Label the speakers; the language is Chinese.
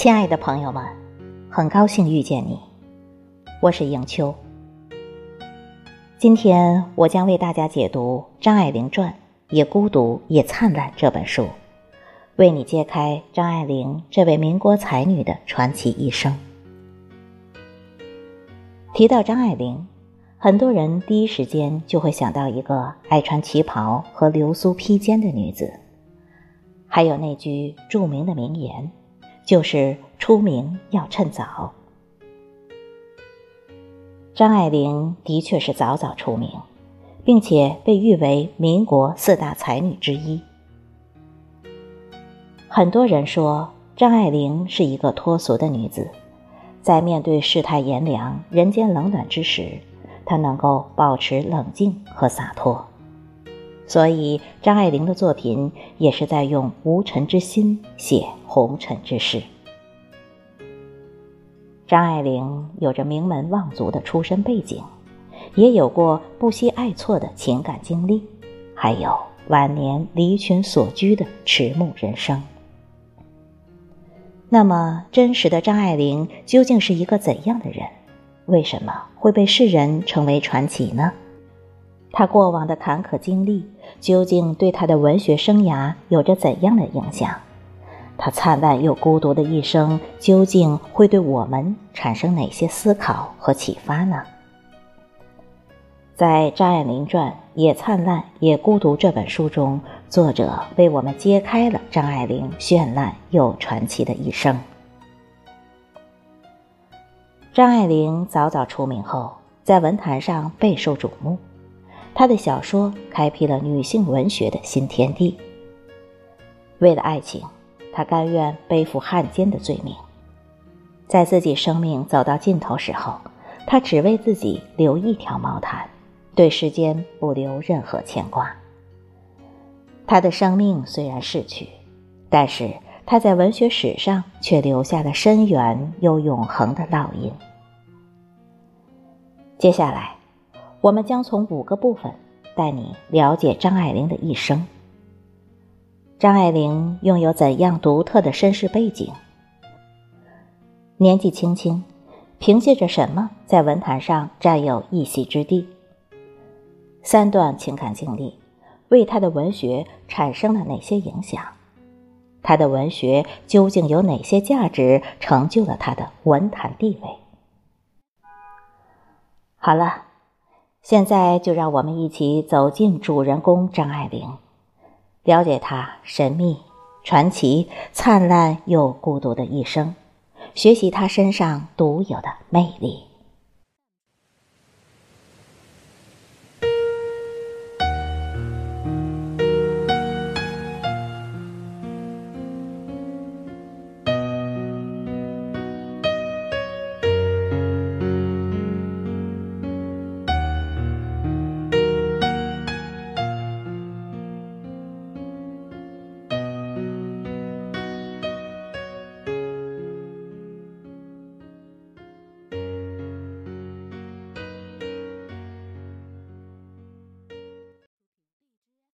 Speaker 1: 亲爱的朋友们，很高兴遇见你，我是迎秋。今天我将为大家解读《张爱玲传》，也孤独也灿烂这本书，为你揭开张爱玲这位民国才女的传奇一生。提到张爱玲，很多人第一时间就会想到一个爱穿旗袍和流苏披肩的女子，还有那句著名的名言，就是出名要趁早。张爱玲的确是早早出名，并且被誉为民国四大才女之一。很多人说张爱玲是一个脱俗的女子。在面对世态炎凉、人间冷暖之时，她能够保持冷静和洒脱，所以张爱玲的作品也是在用无尘之心写红尘之事。张爱玲有着名门望族的出身背景，也有过不惜爱错的情感经历，还有晚年离群所居的迟暮人生。那么，真实的张爱玲究竟是一个怎样的人？为什么会被世人称为传奇呢？他过往的坎坷经历究竟对他的文学生涯有着怎样的影响？他灿烂又孤独的一生究竟会对我们产生哪些思考和启发呢？在《张爱玲传》也灿烂也孤独这本书中，作者为我们揭开了张爱玲绚烂又传奇的一生。张爱玲早早出名后，在文坛上备受瞩目，她的小说开辟了女性文学的新天地。为了爱情，她甘愿背负汉奸的罪名，在自己生命走到尽头时候，她只为自己留一条毛毯。对世间不留任何牵挂。他的生命虽然逝去，但是他在文学史上却留下了深远又永恒的烙印。接下来，我们将从五个部分带你了解张爱玲的一生。张爱玲拥有怎样独特的身世背景？年纪轻轻，凭借着什么在文坛上占有一席之地？三段情感经历，为他的文学产生了哪些影响？他的文学究竟有哪些价值，成就了他的文坛地位？好了，现在就让我们一起走进主人公张爱玲，了解她神秘、传奇、灿烂又孤独的一生，学习她身上独有的魅力。